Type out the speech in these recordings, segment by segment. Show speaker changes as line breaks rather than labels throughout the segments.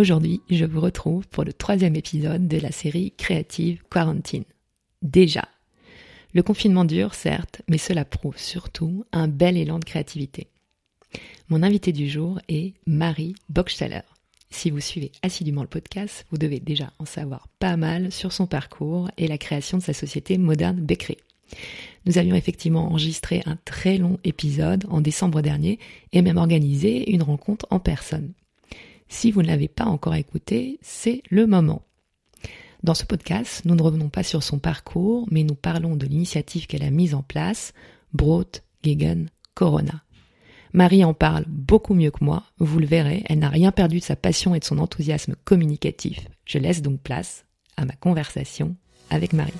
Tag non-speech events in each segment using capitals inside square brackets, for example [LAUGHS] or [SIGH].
Aujourd'hui, je vous retrouve pour le troisième épisode de la série Creative Quarantine. Déjà, le confinement dure, certes, mais cela prouve surtout un bel élan de créativité. Mon invité du jour est Marie Bockstaller. Si vous suivez assidûment le podcast, vous devez déjà en savoir pas mal sur son parcours et la création de sa société Moderne Bakery. Nous avions effectivement enregistré un très long épisode en décembre dernier et même organisé une rencontre en personne. Si vous ne l'avez pas encore écouté, c'est le moment. Dans ce podcast, nous ne revenons pas sur son parcours, mais nous parlons de l'initiative qu'elle a mise en place, Brot Gegen Corona. Marie en parle beaucoup mieux que moi, vous le verrez, elle n'a rien perdu de sa passion et de son enthousiasme communicatif. Je laisse donc place à ma conversation avec Marie.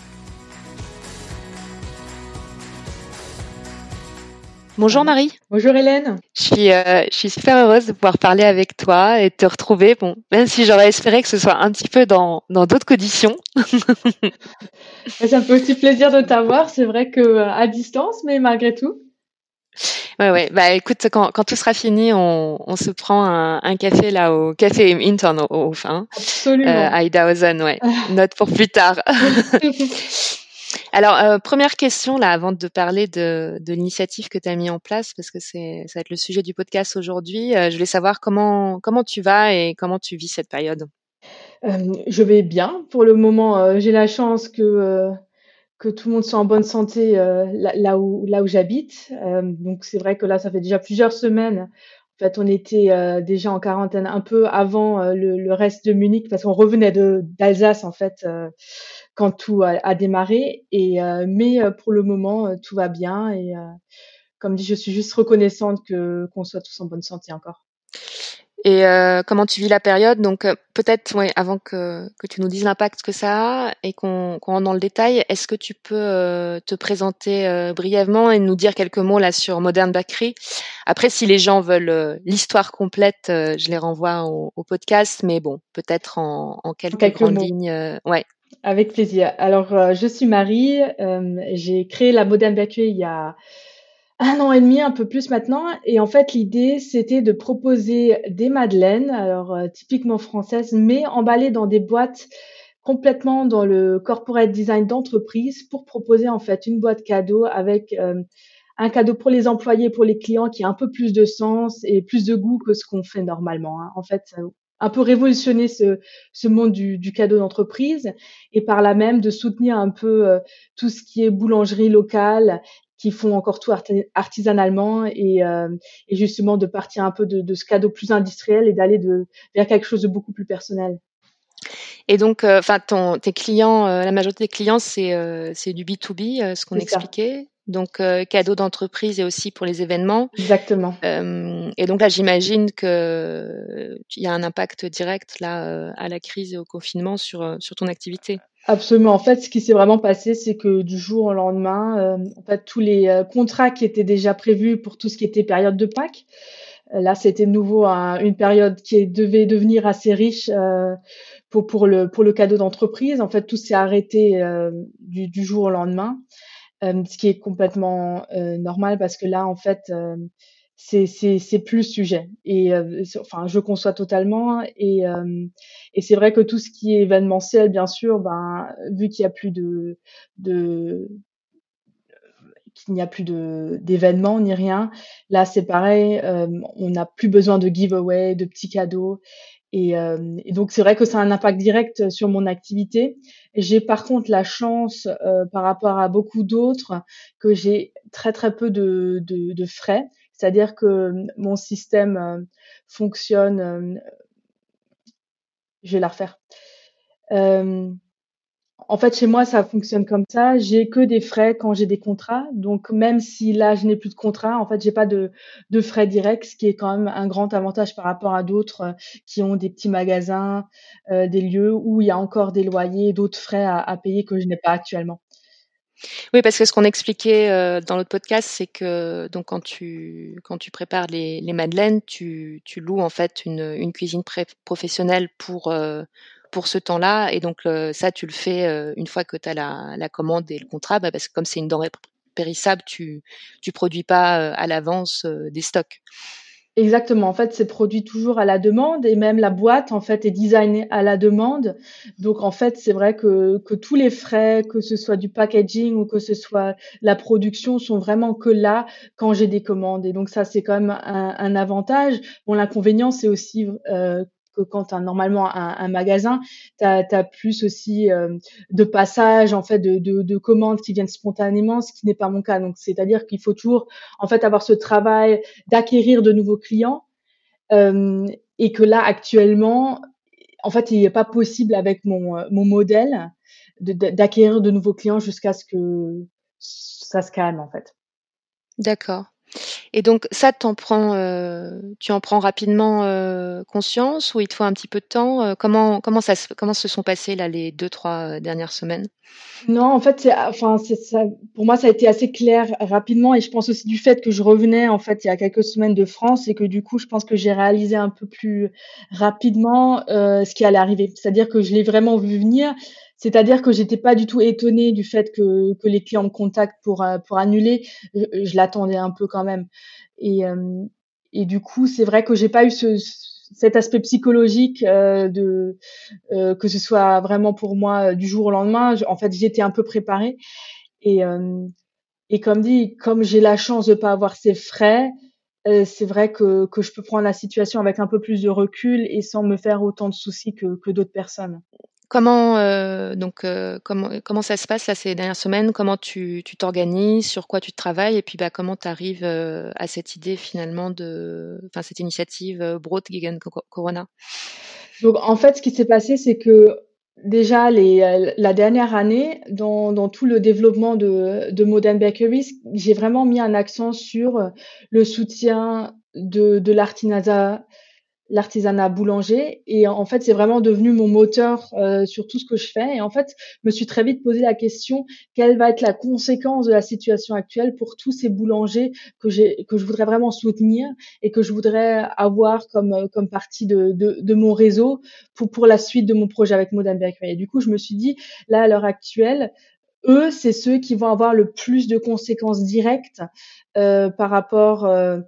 Bonjour Marie.
Bonjour Hélène.
Je suis, euh, je suis super heureuse de pouvoir parler avec toi et de te retrouver. Bon, même si j'aurais espéré que ce soit un petit peu dans dans d'autres conditions. [LAUGHS]
Ça me fait aussi plaisir de t'avoir. C'est vrai que euh, à distance, mais malgré tout.
Ouais, ouais. Bah, écoute, quand, quand tout sera fini, on, on se prend un, un café là au café Intern au, au fin.
Absolument. Euh,
à Idausen, ouais. [LAUGHS] Note pour plus tard. [LAUGHS] Alors, euh, première question, là, avant de parler de, l'initiative que tu as mis en place, parce que c'est, ça va être le sujet du podcast aujourd'hui, euh, je voulais savoir comment, comment tu vas et comment tu vis cette période.
Euh, je vais bien. Pour le moment, j'ai la chance que, que tout le monde soit en bonne santé là, où, là où j'habite. donc, c'est vrai que là, ça fait déjà plusieurs semaines. En fait, on était déjà en quarantaine un peu avant le, le, reste de Munich, parce qu'on revenait de, d'Alsace, en fait quand tout a, démarré. Et euh, mais euh, pour le moment, euh, tout va bien. Et comme dit, je suis juste reconnaissante que qu'on soit tous en bonne santé encore.
Et comment tu vis la période? Donc peut-être, ouais, avant que, que tu nous dises l'impact que ça a et qu'on qu'on rentre dans le détail, est-ce que tu peux te présenter brièvement et nous dire quelques mots là sur Modern Bakery Après, si les gens veulent l'histoire complète, je les renvoie au, au, podcast, mais bon, peut-être en, en quelques, quelques grandes mots. lignes. ouais.
Avec plaisir. Alors, euh, je suis Marie. Euh, j'ai créé la Modern Bakery il y a un an et demi, un peu plus maintenant. Et en fait, l'idée, c'était de proposer des madeleines, alors euh, typiquement françaises, mais emballées dans des boîtes complètement dans le corporate design d'entreprise pour proposer en fait une boîte cadeau avec un cadeau pour les employés, pour les clients qui a un peu plus de sens et plus de goût que ce qu'on fait normalement. Hein. En fait, un peu révolutionner ce, ce monde du, du cadeau d'entreprise et par là même de soutenir un peu euh, tout ce qui est boulangerie locale qui font encore tout artisanalement et, euh, et, justement de partir un peu de, de ce cadeau plus industriel et d'aller vers quelque chose de beaucoup plus personnel.
Et donc, euh, enfin, tes clients, la majorité des clients, c'est du B 2 B, ce qu'on expliquait donc euh, cadeau d'entreprise et aussi pour les événements.
Exactement.
Euh, et donc là, j'imagine que il y a un impact direct là euh, à la crise et au confinement sur euh, sur ton activité.
Absolument. En fait, ce qui s'est vraiment passé, c'est que du jour au lendemain, euh, en fait, tous les contrats qui étaient déjà prévus pour tout ce qui était période de Pâques, là, c'était nouveau un, une période qui devait devenir assez riche pour pour le pour le cadeau d'entreprise. En fait, tout s'est arrêté du, du jour au lendemain. Euh, ce qui est complètement euh, normal parce que là, en fait, euh, c'est plus sujet. Et enfin, je conçois totalement. Et, et c'est vrai que tout ce qui est événementiel, bien sûr, ben vu qu'il y a plus de de qu'il n'y a plus de d'événements ni rien. Là, c'est pareil. Euh, on n'a plus besoin de giveaway, de petits cadeaux. Et, euh, donc c'est vrai que ça a un impact direct sur mon activité. J'ai par contre la chance euh, par rapport à beaucoup d'autres que j'ai très très peu de, de, de frais, c'est-à-dire que mon système euh, fonctionne. Euh, je vais la refaire. En fait, chez moi, ça fonctionne comme ça. J'ai que des frais quand j'ai des contrats. Donc, même si là, je n'ai plus de contrat, en fait, j'ai pas de, frais directs, ce qui est quand même un grand avantage par rapport à d'autres euh, qui ont des petits magasins, euh, des lieux où il y a encore des loyers, d'autres frais à, payer que je n'ai pas actuellement.
Oui, parce que ce qu'on expliquait euh, dans l'autre podcast, c'est que donc quand tu prépares les, madeleines, tu, loues en fait une, cuisine professionnelle pour pour ce temps-là, et donc euh, ça tu le fais une fois que tu as la, commande et le contrat, bah, parce que comme c'est une denrée périssable, tu tu produis pas à l'avance des stocks.
Exactement. En fait, c'est produit toujours à la demande et même la boîte, en fait, est designée à la demande. Donc, en fait, c'est vrai que, que tous les frais, que ce soit du packaging ou que ce soit la production, sont vraiment que là quand j'ai des commandes. Et donc, ça, c'est quand même un, avantage. Bon, l'inconvénient, c'est aussi euh, que quand tu as normalement un, un magasin, tu as, plus aussi euh, de passages en fait de, de, de, commandes qui viennent spontanément, ce qui n'est pas mon cas. Donc c'est-à-dire qu'il faut toujours en fait avoir ce travail d'acquérir de nouveaux clients euh, et que là actuellement, en fait, il n'est pas possible avec mon, mon modèle d'acquérir de, de nouveaux clients jusqu'à ce que ça se calme en fait.
D'accord. Et donc ça, euh, tu en prends rapidement euh, conscience ou il te faut un petit peu de temps euh, Comment comment ça comment se sont passées là les deux trois dernières semaines?
Non, en fait, enfin. Pour moi, ça a été assez clair rapidement et je pense aussi du fait que je revenais en fait il y a quelques semaines de France et que du coup, je pense que j'ai réalisé un peu plus rapidement ce qui allait arriver. C'est-à-dire que je l'ai vraiment vu venir. C'est-à-dire que j'étais pas du tout étonnée du fait que, que les clients me contactent pour, euh, pour annuler. Je, l'attendais un peu quand même. Et, euh, et du coup, c'est vrai que j'ai pas eu ce, cet aspect psychologique euh, de euh, que ce soit vraiment pour moi du jour au lendemain. en fait, j'étais un peu préparée. Et, et comme dit, comme j'ai la chance de pas avoir ces frais, c'est vrai que, que je peux prendre la situation avec un peu plus de recul et sans me faire autant de soucis que, que d'autres personnes.
Comment euh, donc euh, comment comment ça se passe là ces dernières semaines? Comment tu tu t'organises? Sur quoi tu travailles? Et puis bah comment tu arrives euh, à cette idée finalement de enfin cette initiative euh, Brot gegen Corona?
Donc en fait ce qui s'est passé c'est que déjà les la dernière année dans dans tout le développement de de Modern Bakeries, j'ai vraiment mis un accent sur le soutien de de l'artisanat l'artisanat boulanger. Et en fait c'est vraiment devenu mon moteur euh, sur tout ce que je fais. Et en fait je me suis très vite posé la question quelle va être la conséquence de la situation actuelle pour tous ces boulangers que que je voudrais vraiment soutenir et que je voudrais avoir comme comme partie de, de, de mon réseau pour pour la suite de mon projet avec Modern Bakery et du coup je me suis dit là à l'heure actuelle eux, c'est ceux qui vont avoir le plus de conséquences directes euh, par rapport euh,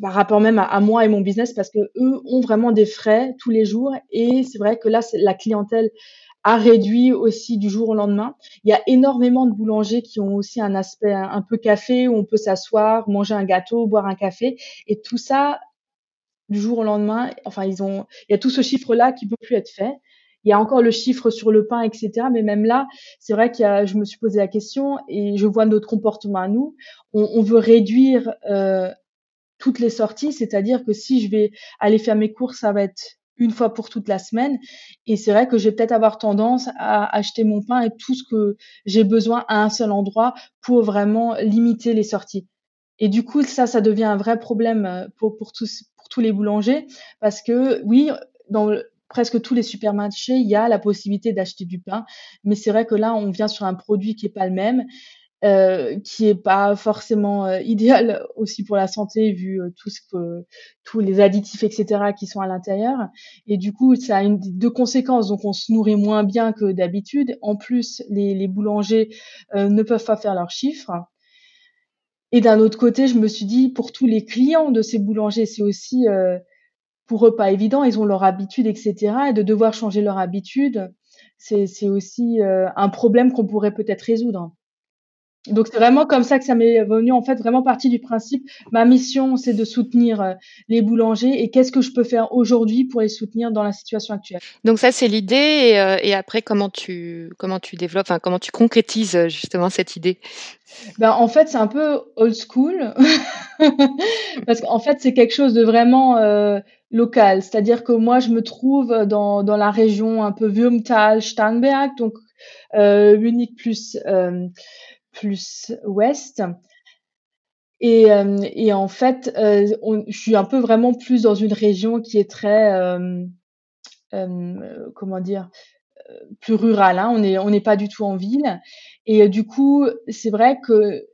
par rapport même à, moi et mon business parce que eux ont vraiment des frais tous les jours et c'est vrai que là la clientèle a réduit aussi du jour au lendemain. Il y a énormément de boulangers qui ont aussi un aspect un, peu café où on peut s'asseoir, manger un gâteau, boire un café et tout ça du jour au lendemain. Enfin, ils ont, il y a tout ce chiffre là qui peut plus être fait. Il y a encore le chiffre sur le pain, etc. Mais même là, c'est vrai que je me suis posé la question et je vois notre comportement à nous. On, on veut réduire euh, toutes les sorties, c'est-à-dire que si je vais aller faire mes courses, ça va être une fois pour toute la semaine. Et c'est vrai que je vais peut-être avoir tendance à acheter mon pain et tout ce que j'ai besoin à un seul endroit pour vraiment limiter les sorties. Et du coup, ça, ça devient un vrai problème euh, pour, pour, tous, pour tous les boulangers parce que oui, dans presque tous les supermarchés, il y a la possibilité d'acheter du pain. Mais c'est vrai que là, on vient sur un produit qui est pas le même euh, qui est pas forcément euh, idéal [LAUGHS] aussi pour la santé vu euh, tout ce que tous les additifs etc qui sont à l'intérieur. Et du coup ça a une deux conséquences. Donc on se nourrit moins bien que d'habitude. En plus les, les boulangers ne peuvent pas faire leurs chiffres. Et d'un autre côté je me suis dit pour tous les clients de ces boulangers c'est aussi pour eux pas évident. Ils ont leur habitude etc et de devoir changer leur habitude c'est aussi un problème qu'on pourrait peut-être résoudre donc c'est vraiment comme ça que ça m'est venu en fait vraiment partie du principe. Ma mission c'est de soutenir euh, les boulangers et qu'est-ce que je peux faire aujourd'hui pour les soutenir dans la situation actuelle.
Donc ça c'est l'idée et, euh, et, après comment tu comment tu développes, enfin comment tu concrétises euh, justement cette idée?
Ben, en fait c'est un peu old school [LAUGHS] parce qu'en fait c'est quelque chose de vraiment euh, local. C'est-à-dire que moi je me trouve dans dans la région un peu Würmtal, Starnberg donc Munich plus plus ouest. Et, et en fait, on, je suis un peu vraiment plus dans une région qui est très comment dire plus rurale. Hein. On n'est on n'est pas du tout en ville. Et du coup, c'est vrai que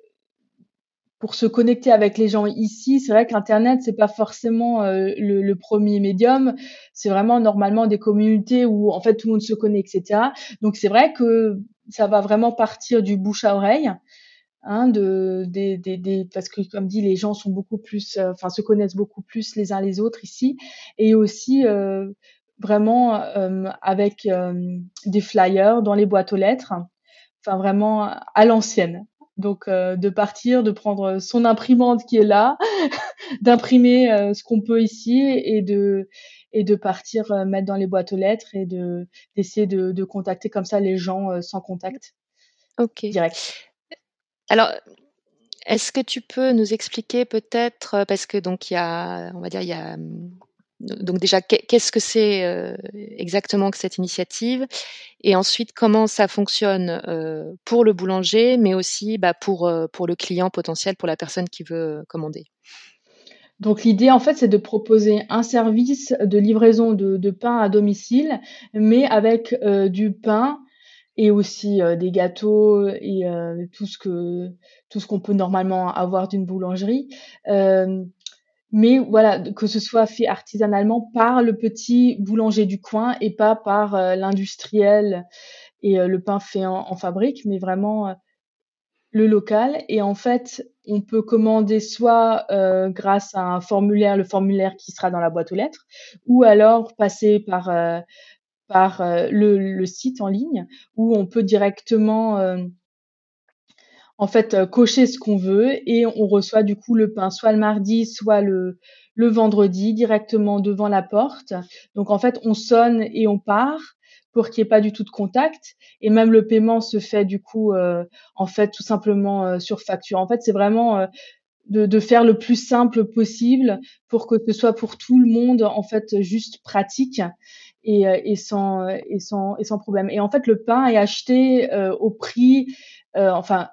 pour se connecter avec les gens ici, c'est vrai qu'Internet, c'est pas forcément euh, le, le, premier médium. C'est vraiment normalement des communautés où en fait tout le monde se connaît, etc. Donc c'est vrai que ça va vraiment partir du bouche à oreille. Hein, de, des, des, des, parce que comme dit, les gens sont beaucoup plus, euh, enfin se connaissent beaucoup plus les uns les autres ici, et aussi euh, vraiment euh, avec des flyers dans les boîtes aux lettres, enfin vraiment à l'ancienne. Donc euh, de partir, de prendre son imprimante qui est là, [LAUGHS] d'imprimer euh, ce qu'on peut ici et de et de partir euh, mettre dans les boîtes aux lettres et de d'essayer de, de contacter comme ça les gens sans contact.
Ok. Direct. Alors, est-ce que tu peux nous expliquer peut-être parce que donc il y a, on va dire il y a donc déjà, qu'est-ce que c'est euh, exactement que cette initiative? Et ensuite, comment ça fonctionne euh, pour le boulanger, mais aussi bah, pour, euh, pour le client potentiel, pour la personne qui veut commander?
Donc l'idée en fait c'est de proposer un service de livraison de, pain à domicile, mais avec du pain et aussi des gâteaux et tout ce que tout ce qu'on peut normalement avoir d'une boulangerie. Mais voilà, que ce soit fait artisanalement par le petit boulanger du coin et pas par euh, l'industriel et euh, le pain fait en, fabrique, mais vraiment euh, le local. Et en fait, on peut commander soit grâce à un formulaire, le formulaire qui sera dans la boîte aux lettres, ou alors passer par par le, le, site en ligne où on peut directement en fait euh, cocher ce qu'on veut et on reçoit du coup le pain soit le mardi, soit le, le vendredi directement devant la porte. Donc en fait, on sonne et on part pour qu'il n'y ait pas du tout de contact. Et même le paiement se fait du coup, euh, en fait, tout simplement euh, sur facture. En fait, c'est vraiment de, de, faire le plus simple possible pour que ce soit pour tout le monde, en fait, juste pratique et, et, sans, et, sans, et sans problème. Et en fait, le pain est acheté au prix, enfin,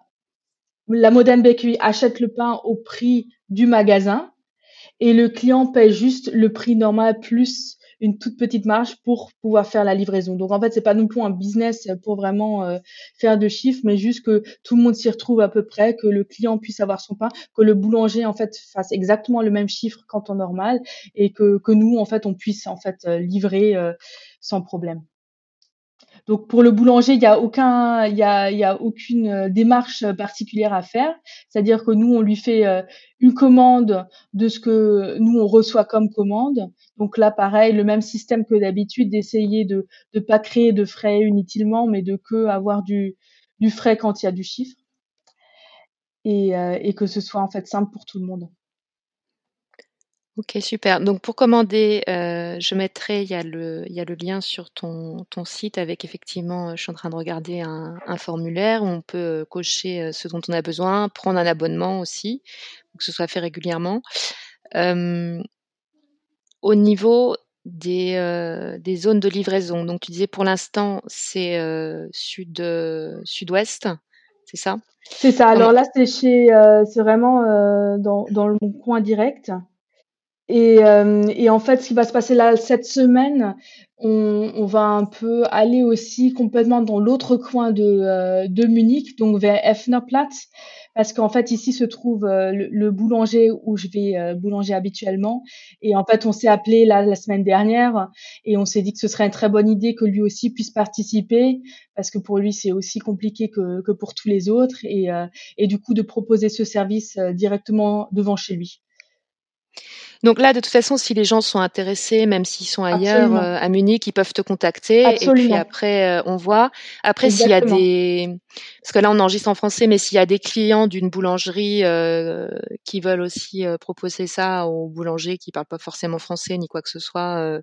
la Modern Bakery achète le pain au prix du magasin et le client paye juste le prix normal plus une toute petite marge pour pouvoir faire la livraison. Donc en fait, c'est pas non plus un business pour vraiment euh, faire de chiffres, mais juste que tout le monde s'y retrouve à peu près, que le client puisse avoir son pain, que le boulanger en fait fasse exactement le même chiffre qu'en temps normal et que, que nous en fait on puisse en fait euh, livrer euh, sans problème. Donc pour le boulanger, il n'y a aucun, il y a, y a aucune euh, démarche particulière à faire. C'est-à-dire que nous, on lui fait euh, une commande de ce que nous on reçoit comme commande. Donc là, pareil, le même système que d'habitude, d'essayer de ne pas créer de frais inutilement, mais de que avoir du, du frais quand il y a du chiffre. Et, euh, et que ce soit en fait simple pour tout le monde.
Ok, super. Donc pour commander, euh, je mettrai, il y a le, il y a le lien sur ton, ton site avec effectivement, euh, je suis en train de regarder un, un formulaire où on peut euh, cocher ce dont on a besoin, prendre un abonnement aussi, que ce soit fait régulièrement. au niveau des, des zones de livraison, donc tu disais pour l'instant c'est sud, sud-ouest, c'est ça?
C'est ça. Alors là c'est chez, c'est vraiment dans, dans le coin direct. Et, euh, et, en fait, ce qui va se passer là cette semaine, on, on va un peu aller aussi complètement dans l'autre coin de, euh, de Munich, donc vers Effnerplatz, parce qu'en fait ici se trouve euh, le, boulanger où je vais boulanger habituellement. Et en fait, on s'est appelé là la semaine dernière et on s'est dit que ce serait une très bonne idée que lui aussi puisse participer, parce que pour lui c'est aussi compliqué que, que pour tous les autres, et, et du coup de proposer ce service directement devant chez lui.
Donc là, de toute façon, si les gens sont intéressés, même s'ils sont ailleurs euh, à Munich, ils peuvent te contacter. Et puis après, euh, on voit. Après, s'il y a des, parce que là, on enregistre en français, mais s'il y a des clients d'une boulangerie euh, qui veulent aussi proposer ça aux boulangers qui parlent pas forcément français ni quoi que ce soit,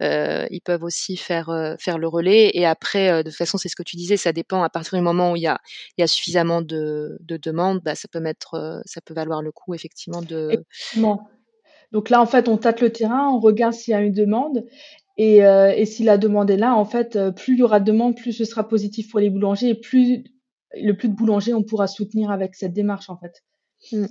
ils peuvent aussi faire faire le relais. Et après, de toute façon, c'est ce que tu disais, ça dépend. À partir du moment où il y a il y a suffisamment de, de demandes, bah, ça peut mettre, ça peut valoir le coup effectivement de.
Donc là, en fait, on tâte le terrain, on regarde s'il y a une demande. Et, et si la demande est là, en fait, plus il y aura de demande, plus ce sera positif pour les boulangers et plus le plus de boulangers on pourra soutenir avec cette démarche, en fait.
Mmh.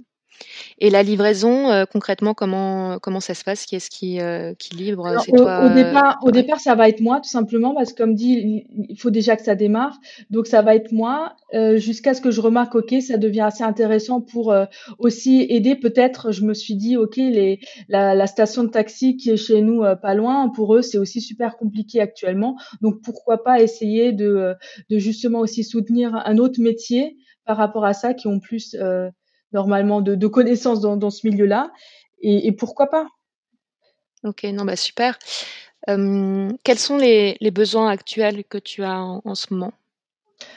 Et la livraison, euh, concrètement, comment comment ça se passe? Qui est-ce qui, euh, qui livre?
Toi Au départ, au départ, ça va être moi, tout simplement, parce que comme dit, il faut déjà que ça démarre. Donc, ça va être moi, euh, jusqu'à ce que je remarque, ok, ça devient assez intéressant pour aussi aider. Peut-être, je me suis dit, ok, les, la, la, station de taxi qui est chez nous pas loin, pour eux, c'est aussi super compliqué actuellement. Donc, pourquoi pas essayer de, de justement aussi soutenir un autre métier par rapport à ça, qui ont plus normalement de, connaissances dans, ce milieu-là. Et, pourquoi pas?
Ok, non, bah super. quels sont les, besoins actuels que tu as en, ce moment?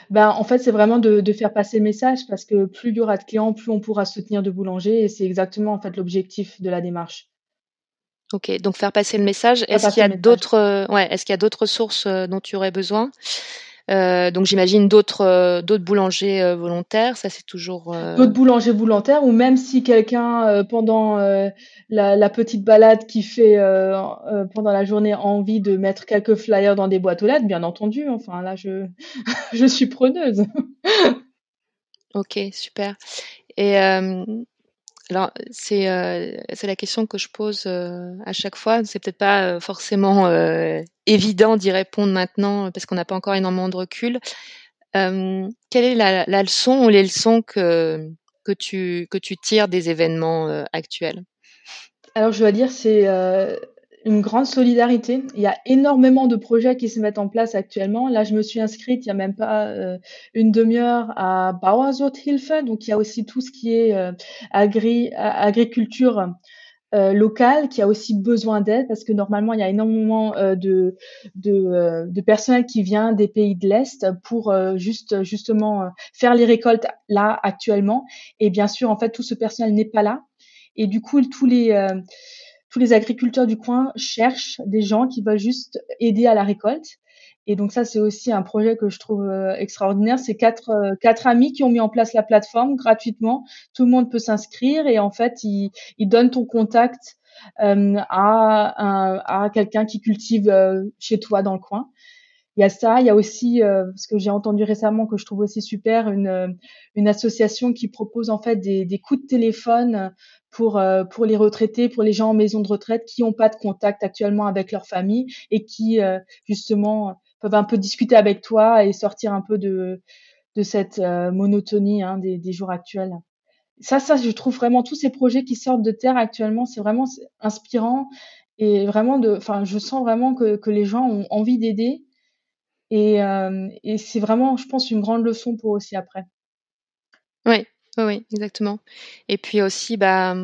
Ben, en fait, c'est vraiment de, faire passer le message parce que plus il y aura de clients, plus on pourra soutenir de boulangers et c'est exactement en fait l'objectif de la démarche.
Ok, donc faire passer le message. Est-ce qu'il y a d'autres, ouais, est-ce qu'il y a d'autres sources euh, dont tu aurais besoin? Euh, donc j'imagine d'autres euh, d'autres boulangers euh, volontaires, ça c'est toujours
d'autres boulangers volontaires ou même si quelqu'un pendant la, la, petite balade qui fait pendant la journée a envie de mettre quelques flyers dans des boîtes aux lettres, bien entendu. Enfin là je [LAUGHS] je suis preneuse.
ok super. Et alors, c'est euh, la question que je pose euh, à chaque fois. C'est peut-être pas euh, forcément évident d'y répondre maintenant parce qu'on n'a pas encore énormément de recul. quelle est la, la, leçon ou les leçons que que tu que tu tires des événements actuels?
Alors, je dois dire, c'est une grande solidarité. Il y a énormément de projets qui se mettent en place actuellement. Là, je me suis inscrite il y a même pas euh, une demi-heure à Bauerzothilfe. Donc, il y a aussi tout ce qui est euh, agri agriculture euh, locale qui a aussi besoin d'aide parce que normalement, il y a énormément de, de, de, personnel qui vient des pays de l'Est pour juste justement faire les récoltes là actuellement. Et bien sûr, en fait, tout ce personnel n'est pas là. Et du coup, tous les tous les agriculteurs du coin cherchent des gens qui veulent juste aider à la récolte. Et donc ça, c'est aussi un projet que je trouve euh, extraordinaire. C'est quatre, euh, quatre amis qui ont mis en place la plateforme gratuitement. Tout le monde peut s'inscrire et en fait, ils, ils donnent ton contact euh, à, à quelqu'un qui cultive chez toi dans le coin. Il y a ça, il y a aussi ce que j'ai entendu récemment que je trouve aussi super, une, une association qui propose en fait des, des coups de téléphone pour, euh, pour les retraités, pour les gens en maison de retraite qui n'ont pas de contact actuellement avec leur famille et qui, euh, justement, peuvent un peu discuter avec toi et sortir un peu de, de cette euh, monotonie hein, des, des jours actuels. Ça, ça, je trouve vraiment tous ces projets qui sortent de terre actuellement, c'est vraiment inspirant et vraiment de, enfin, je sens vraiment que, que les gens ont envie d'aider et, et c'est vraiment, je pense, une grande leçon pour aussi après.
Oui, oui, oui, exactement. Et puis aussi, bah,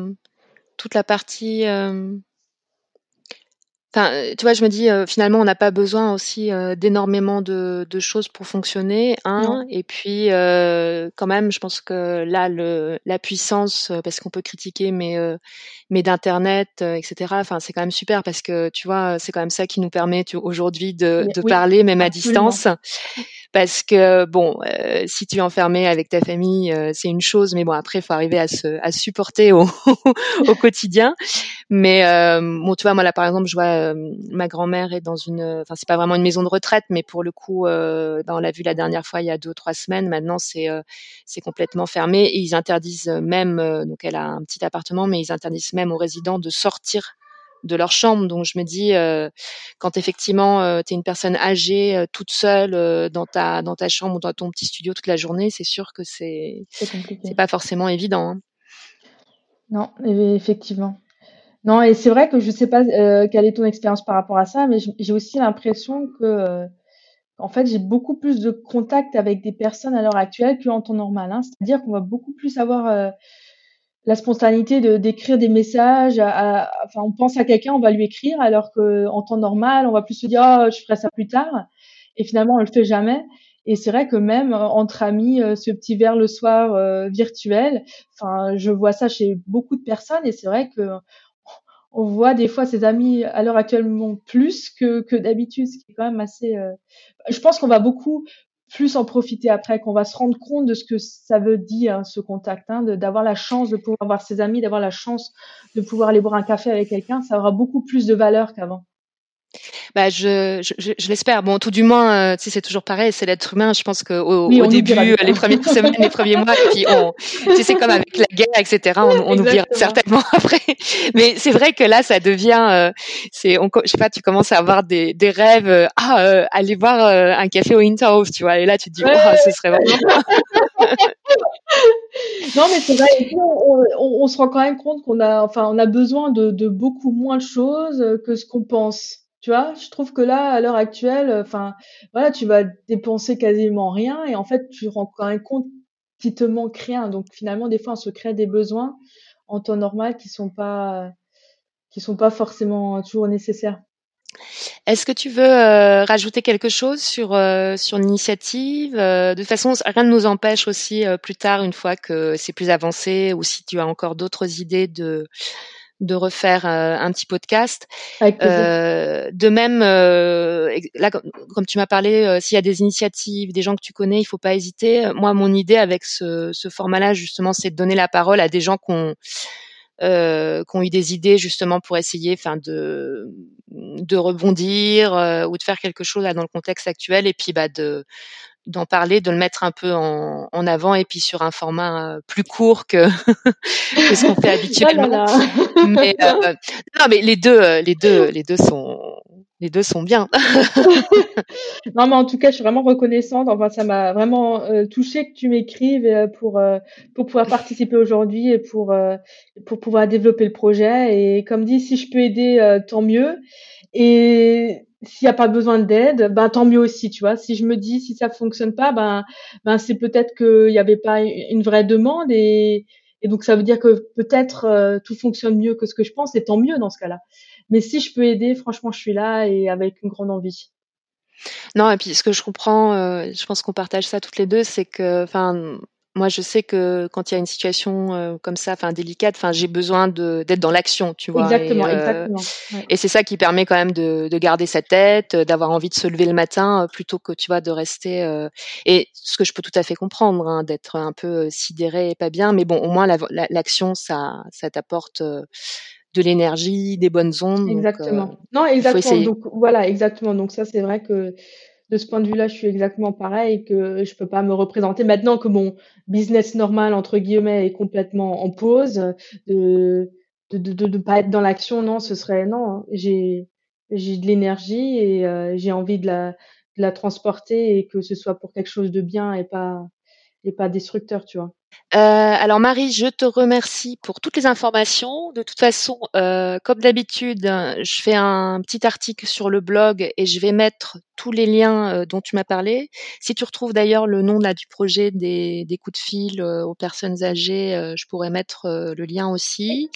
toute la partie, Enfin, euh, tu vois, je me dis euh, finalement, on n'a pas besoin aussi euh, d'énormément de, de, choses pour fonctionner, hein. Et puis, quand même, je pense que là, le, la puissance, parce qu'on peut critiquer, mais mais d'internet, etc. Enfin, c'est quand même super parce que tu vois, c'est quand même ça qui nous permet aujourd'hui de, de parler, même à distance. Parce que bon, si tu es enfermé avec ta famille, c'est une chose, mais bon, après, faut arriver à se à supporter au, [LAUGHS] au quotidien. Mais bon, tu vois, moi là, par exemple, je vois euh, ma grand-mère est dans une, enfin c'est pas vraiment une maison de retraite, mais pour le coup, euh, ben, on l'a vu la dernière fois il y a deux ou trois semaines. Maintenant c'est euh, c'est complètement fermé et ils interdisent même, donc elle a un petit appartement, mais ils interdisent même aux résidents de sortir de leur chambre. Donc je me dis, quand effectivement tu es une personne âgée, toute seule dans ta dans ta chambre ou dans ton petit studio toute la journée, c'est sûr que c'est c'est pas forcément évident. Hein.
Non, effectivement. Non, et c'est vrai que je sais pas euh, quelle est ton expérience par rapport à ça, mais j'ai aussi l'impression que, euh, en fait, j'ai beaucoup plus de contact avec des personnes à l'heure actuelle qu'en temps normal. Hein. C'est-à-dire qu'on va beaucoup plus avoir euh, la spontanéité de d'écrire des messages. À, enfin, on pense à quelqu'un, on va lui écrire, alors que en temps normal, on va plus se dire, oh, je ferai ça plus tard. Et finalement, on le fait jamais. Et c'est vrai que même entre amis, ce petit verre le soir virtuel, enfin, je vois ça chez beaucoup de personnes. Et c'est vrai que on voit des fois ses amis à l'heure actuellement plus que, que d'habitude, ce qui est quand même assez. Euh, je pense qu'on va beaucoup plus en profiter après, qu'on va se rendre compte de ce que ça veut dire ce contact, hein, d'avoir la chance de pouvoir voir ses amis, d'avoir la chance de pouvoir aller boire un café avec quelqu'un, ça aura beaucoup plus de valeur qu'avant.
Bah, je, je, je l'espère. Bon, tout du moins, euh, tu sais, c'est toujours pareil, c'est l'être humain. Je pense qu'au au début, les premières semaines, les premiers mois, et puis on, tu sais, c'est comme avec la guerre, etc. On, on oubliera certainement [LAUGHS] après. Mais c'est vrai que là, ça devient, euh, c'est, on, je sais pas, tu commences à avoir des, des rêves. Euh, ah, euh, aller voir un café au Interhof, tu vois. Et là, tu te dis, oh, ce serait vraiment. [LAUGHS]
non, mais c'est vrai. On, on, on, se rend quand même compte qu'on a, enfin, on a besoin de, de beaucoup moins de choses que ce qu'on pense. Tu vois, je trouve que là, à l'heure actuelle, enfin, voilà, tu vas dépenser quasiment rien et en fait, tu rends quand même compte qu'il te manque rien. Donc finalement, des fois, on se crée des besoins en temps normal qui sont pas, qui sont pas forcément toujours nécessaires.
Est-ce que tu veux euh, rajouter quelque chose sur euh, sur l'initiative euh, De toute façon, rien ne nous empêche aussi plus tard, une fois que c'est plus avancé, ou si tu as encore d'autres idées de de refaire euh, un petit podcast. Euh, de même, euh, là, comme tu m'as parlé, s'il y a des initiatives, des gens que tu connais, il faut pas hésiter. Moi, mon idée avec ce, ce format-là, justement, c'est de donner la parole à des gens qui ont, euh, qui ont eu des idées justement pour essayer, enfin, de de rebondir ou de faire quelque chose là dans le contexte actuel, et puis bah de d'en parler, de le mettre un peu en, en, avant et puis sur un format euh, plus court que, [LAUGHS] que ce qu'on fait habituellement. mais euh, non, mais les deux, euh, les deux, les deux sont les deux sont bien. [LAUGHS]
non, mais en tout cas, je suis vraiment reconnaissante. Enfin, ça m'a vraiment euh, touché que tu m'écrives pour pour pouvoir participer aujourd'hui et pour pour pouvoir développer le projet. Et comme dit, si je peux aider, tant mieux. Et s'il n'y a pas besoin d'aide, ben tant mieux aussi, tu vois. Si je me dis si ça fonctionne pas, ben ben c'est peut-être qu'il n'y avait pas une vraie demande et, et donc ça veut dire que peut-être euh, tout fonctionne mieux que ce que je pense et tant mieux dans ce cas-là. Mais si je peux aider, franchement, je suis là et avec une grande envie.
Non, et puis ce que je comprends, euh, je pense qu'on partage ça toutes les deux, c'est que, enfin, moi, je sais que quand il y a une situation euh, comme ça, enfin délicate, enfin j'ai besoin d'être dans l'action, tu vois.
Exactement, et, euh, exactement.
Et c'est ça qui permet quand même de, de garder sa tête, euh, d'avoir envie de se lever le matin plutôt que tu vois de rester. Et ce que je peux tout à fait comprendre, hein, d'être un peu sidéré et pas bien, mais bon, au moins l'action, ça, ça t'apporte de l'énergie, des bonnes ondes.
Exactement. non, exactement. Donc voilà, exactement. Donc ça, c'est vrai que de ce point de vue-là, je suis exactement pareil, que je peux pas me représenter maintenant que mon business normal entre guillemets est complètement en pause, de de de, de, pas être dans l'action, non, ce serait non. Hein. J'ai j'ai de l'énergie et euh, j'ai envie de la de la transporter et que ce soit pour quelque chose de bien et pas et pas destructeur, tu vois.
Euh, alors Marie, je te remercie pour toutes les informations. De toute façon, euh, comme d'habitude, je fais un petit article sur le blog et je vais mettre tous les liens euh, dont tu m'as parlé. Si tu retrouves d'ailleurs le nom là du projet des, des coups de fil aux personnes âgées, je pourrais mettre le lien aussi.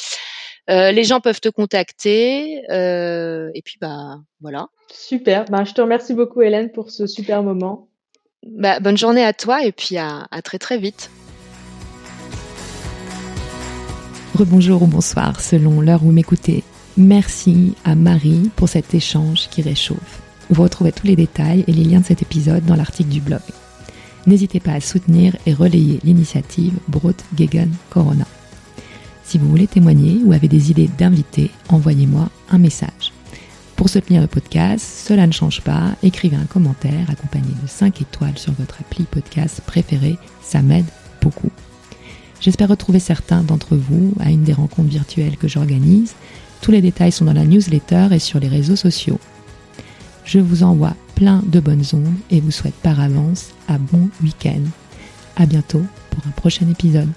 les gens peuvent te contacter et puis bah voilà.
Super. Ben, je te remercie beaucoup Hélène pour ce super moment.
Bah, bonne journée à toi et puis à, à très très vite. Rebonjour ou bonsoir selon l'heure où m'écoutez. Merci à Marie pour cet échange qui réchauffe. Vous retrouvez tous les détails et les liens de cet épisode dans l'article du blog. N'hésitez pas à soutenir et relayer l'initiative Brot Gegen Corona. Si vous voulez témoigner ou avez des idées d'invités, envoyez-moi un message. Pour soutenir le podcast, cela ne change pas, écrivez un commentaire accompagné de 5 étoiles sur votre appli podcast préféré, ça m'aide beaucoup. J'espère retrouver certains d'entre vous à une des rencontres virtuelles que j'organise. Tous les détails sont dans la newsletter et sur les réseaux sociaux. Je vous envoie plein de bonnes ondes et vous souhaite par avance un bon week-end. À bientôt pour un prochain épisode.